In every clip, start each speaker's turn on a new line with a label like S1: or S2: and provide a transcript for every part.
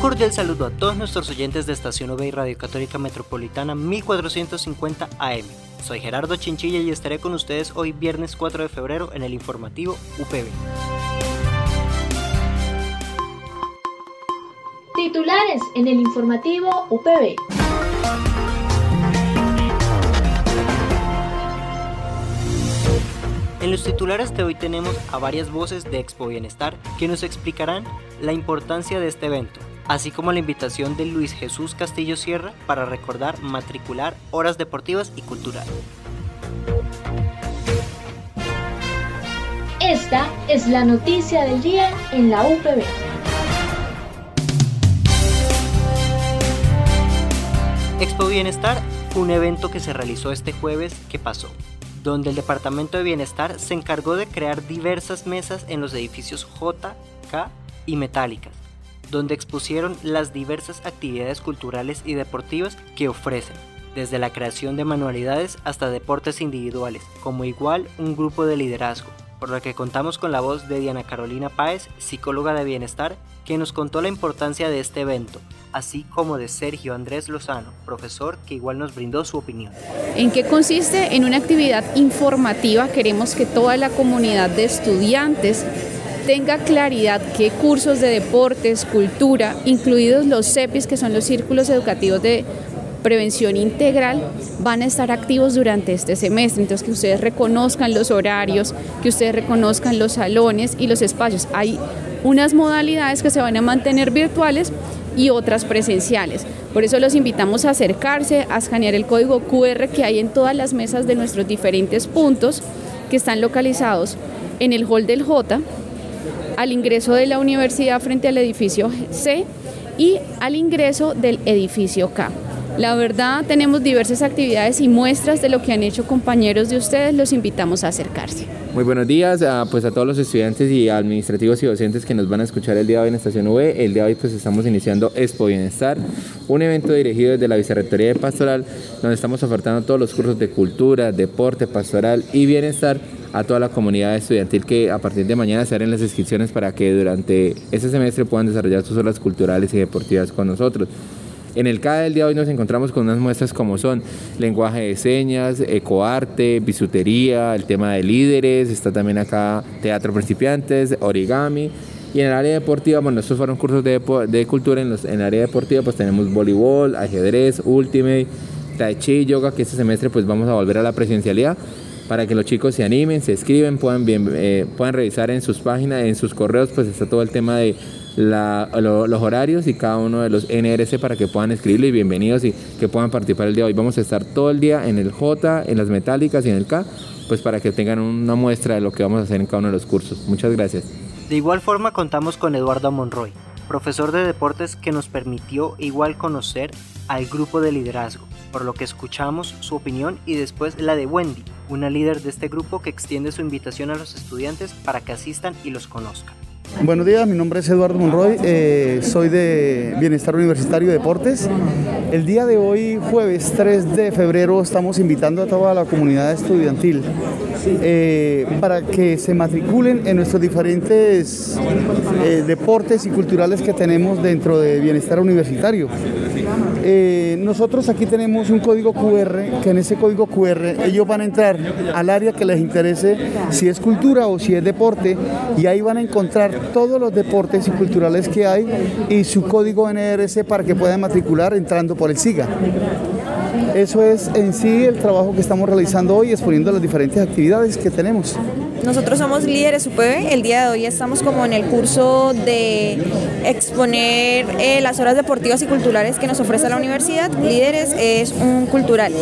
S1: Cordial saludo a todos nuestros oyentes de Estación OB y Radio Católica Metropolitana 1450 AM. Soy Gerardo Chinchilla y estaré con ustedes hoy viernes 4 de febrero en el informativo UPB.
S2: Titulares en el informativo UPB.
S1: En los titulares de hoy tenemos a varias voces de Expo Bienestar que nos explicarán la importancia de este evento, así como la invitación de Luis Jesús Castillo Sierra para recordar matricular horas deportivas y culturales.
S2: Esta es la noticia del día en la UPB.
S1: Expo Bienestar fue un evento que se realizó este jueves que pasó, donde el Departamento de Bienestar se encargó de crear diversas mesas en los edificios J, K y Metálicas, donde expusieron las diversas actividades culturales y deportivas que ofrecen, desde la creación de manualidades hasta deportes individuales, como igual un grupo de liderazgo, por lo que contamos con la voz de Diana Carolina Páez, psicóloga de bienestar, que nos contó la importancia de este evento, así como de Sergio Andrés Lozano, profesor que igual nos brindó su opinión.
S3: ¿En qué consiste? En una actividad informativa queremos que toda la comunidad de estudiantes tenga claridad qué cursos de deportes, cultura, incluidos los CEPIs, que son los círculos educativos de prevención integral, van a estar activos durante este semestre. Entonces, que ustedes reconozcan los horarios, que ustedes reconozcan los salones y los espacios. Hay unas modalidades que se van a mantener virtuales y otras presenciales. Por eso los invitamos a acercarse, a escanear el código QR que hay en todas las mesas de nuestros diferentes puntos que están localizados en el hall del J, al ingreso de la universidad frente al edificio C y al ingreso del edificio K. La verdad, tenemos diversas actividades y muestras de lo que han hecho compañeros de ustedes. Los invitamos a acercarse.
S4: Muy buenos días a, pues a todos los estudiantes y administrativos y docentes que nos van a escuchar el día de hoy en Estación V. El día de hoy pues estamos iniciando Expo Bienestar, un evento dirigido desde la Vicerrectoría de Pastoral, donde estamos ofertando todos los cursos de cultura, deporte, pastoral y bienestar a toda la comunidad estudiantil que a partir de mañana se harán las inscripciones para que durante este semestre puedan desarrollar sus horas culturales y deportivas con nosotros. En el CADE del día de hoy nos encontramos con unas muestras como son lenguaje de señas, ecoarte, bisutería, el tema de líderes, está también acá teatro principiantes, origami. Y en el área deportiva, bueno, estos fueron cursos de, de cultura. En, los, en el área deportiva, pues tenemos voleibol, ajedrez, ultimate, tai chi, yoga, que este semestre pues vamos a volver a la presencialidad para que los chicos se animen, se escriben, puedan, bien, eh, puedan revisar en sus páginas, en sus correos, pues está todo el tema de los horarios y cada uno de los NRC para que puedan escribirlo y bienvenidos y que puedan participar el día de hoy. Vamos a estar todo el día en el J, en las metálicas y en el K, pues para que tengan una muestra de lo que vamos a hacer en cada uno de los cursos. Muchas gracias.
S1: De igual forma contamos con Eduardo Monroy, profesor de deportes que nos permitió igual conocer al grupo de liderazgo, por lo que escuchamos su opinión y después la de Wendy, una líder de este grupo que extiende su invitación a los estudiantes para que asistan y los conozcan.
S5: Buenos días, mi nombre es Eduardo Monroy, eh, soy de Bienestar Universitario y Deportes. El día de hoy, jueves 3 de febrero, estamos invitando a toda la comunidad estudiantil eh, para que se matriculen en nuestros diferentes eh, deportes y culturales que tenemos dentro de Bienestar Universitario. nosotros aquí tenemos un código QR, que en ese código QR ellos van a entrar al área que les interese, si es cultura o si es deporte, y ahí van a encontrar todos los deportes y culturales que hay y su código NRC para que puedan matricular entrando por el SIGA. Eso es en sí el trabajo que estamos realizando hoy, exponiendo las diferentes actividades que tenemos.
S6: Nosotros somos líderes UPB. El día de hoy estamos como en el curso de exponer eh, las horas deportivas y culturales que nos ofrece la universidad. Líderes es un cultural.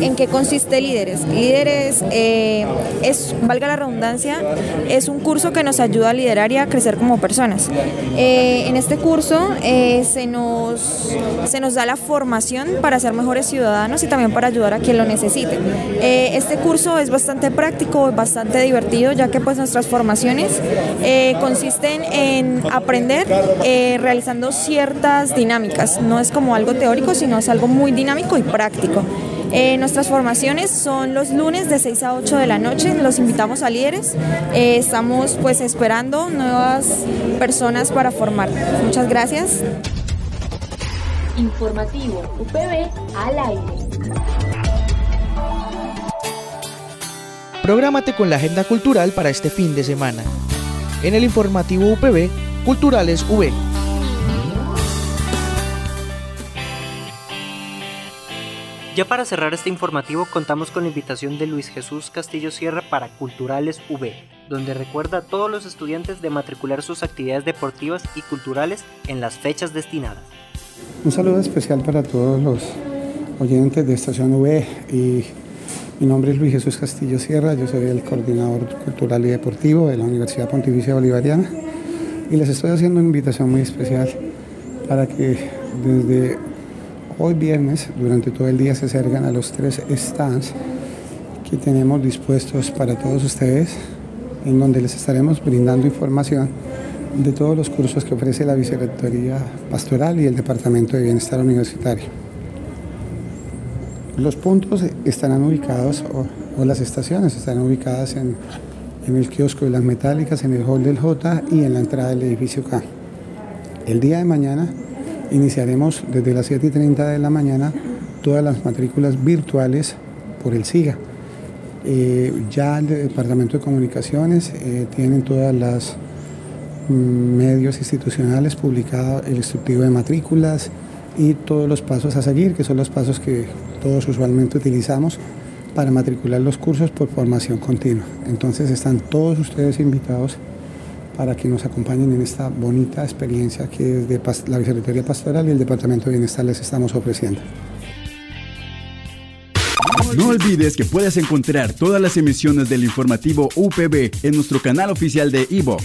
S6: ¿En qué consiste Líderes? Líderes eh, es, valga la redundancia, es un curso que nos ayuda a liderar y a crecer como personas. en este curso se, nos, se nos da la formación para ser mejores ciudadanos y también para ayudar a quien lo necesite. este curso es bastante práctico, bastante divertido, ya que pues nuestras formaciones eh, consisten en aprender eh, realizando ciertas dinámicas. No es como algo teórico, sino es algo muy dinámico y práctico. Eh, nuestras formaciones son los lunes de 6 a 8 de la noche. Los invitamos a líderes. estamos pues esperando nuevas personas para formar. Muchas gracias.
S2: Informativo UPB al aire.
S7: Prográmate con la agenda cultural para este fin de semana. En el informativo UPB, Culturales V.
S1: Ya para cerrar este informativo contamos con la invitación de Luis Jesús Castillo Sierra para Culturales V, donde recuerda a todos los estudiantes de matricular sus actividades deportivas y culturales en las fechas destinadas.
S8: Un saludo especial para todos los oyentes de Estación V y mi nombre es Luis Jesús Castillo Sierra, yo soy el coordinador cultural y deportivo de la Universidad Pontificia Bolivariana y les estoy haciendo una invitación muy especial para que desde hoy viernes, durante todo el día, se acerquen a los tres stands que tenemos dispuestos para todos ustedes, en donde les estaremos brindando información de todos los cursos que ofrece la Vicerrectoría Pastoral y el Departamento de Bienestar Universitario. Los puntos estarán ubicados, o, las estaciones estarán ubicadas en, el kiosco de las metálicas, en el hall del J y en la entrada del edificio K. El día de mañana iniciaremos desde las 7 y 30 de la mañana todas las matrículas virtuales por el SIGA. Eh, ya el Departamento de Comunicaciones eh, tienen todas las mm, medios institucionales publicado el instructivo de matrículas y todos los pasos a seguir, que son los pasos que todos usualmente utilizamos para matricular los cursos por formación continua. Entonces están todos ustedes invitados para que nos acompañen en esta bonita experiencia que desde la Vicerrectoría Pastoral y el Departamento de Bienestar les estamos ofreciendo.
S9: No olvides que puedes encontrar todas las emisiones del informativo UPB en nuestro canal oficial de iVox,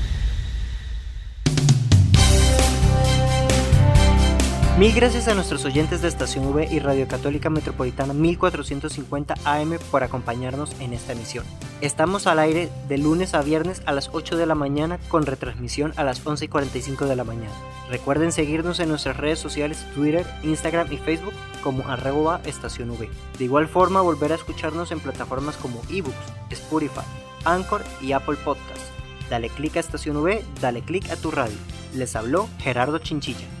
S1: Mil gracias a nuestros oyentes de Estación V y Radio Católica Metropolitana 1450 AM por acompañarnos en esta emisión. Estamos al aire de lunes a viernes a las 8 de la mañana con retransmisión a las 11 y 45 de la mañana. Recuerden seguirnos en nuestras redes sociales Twitter, Instagram y Facebook como arroba estación V. De igual forma volver a escucharnos en plataformas como eBooks, Spotify, Anchor y Apple Podcasts. Dale click a Estación V, dale click a tu radio. Les habló Gerardo Chinchilla.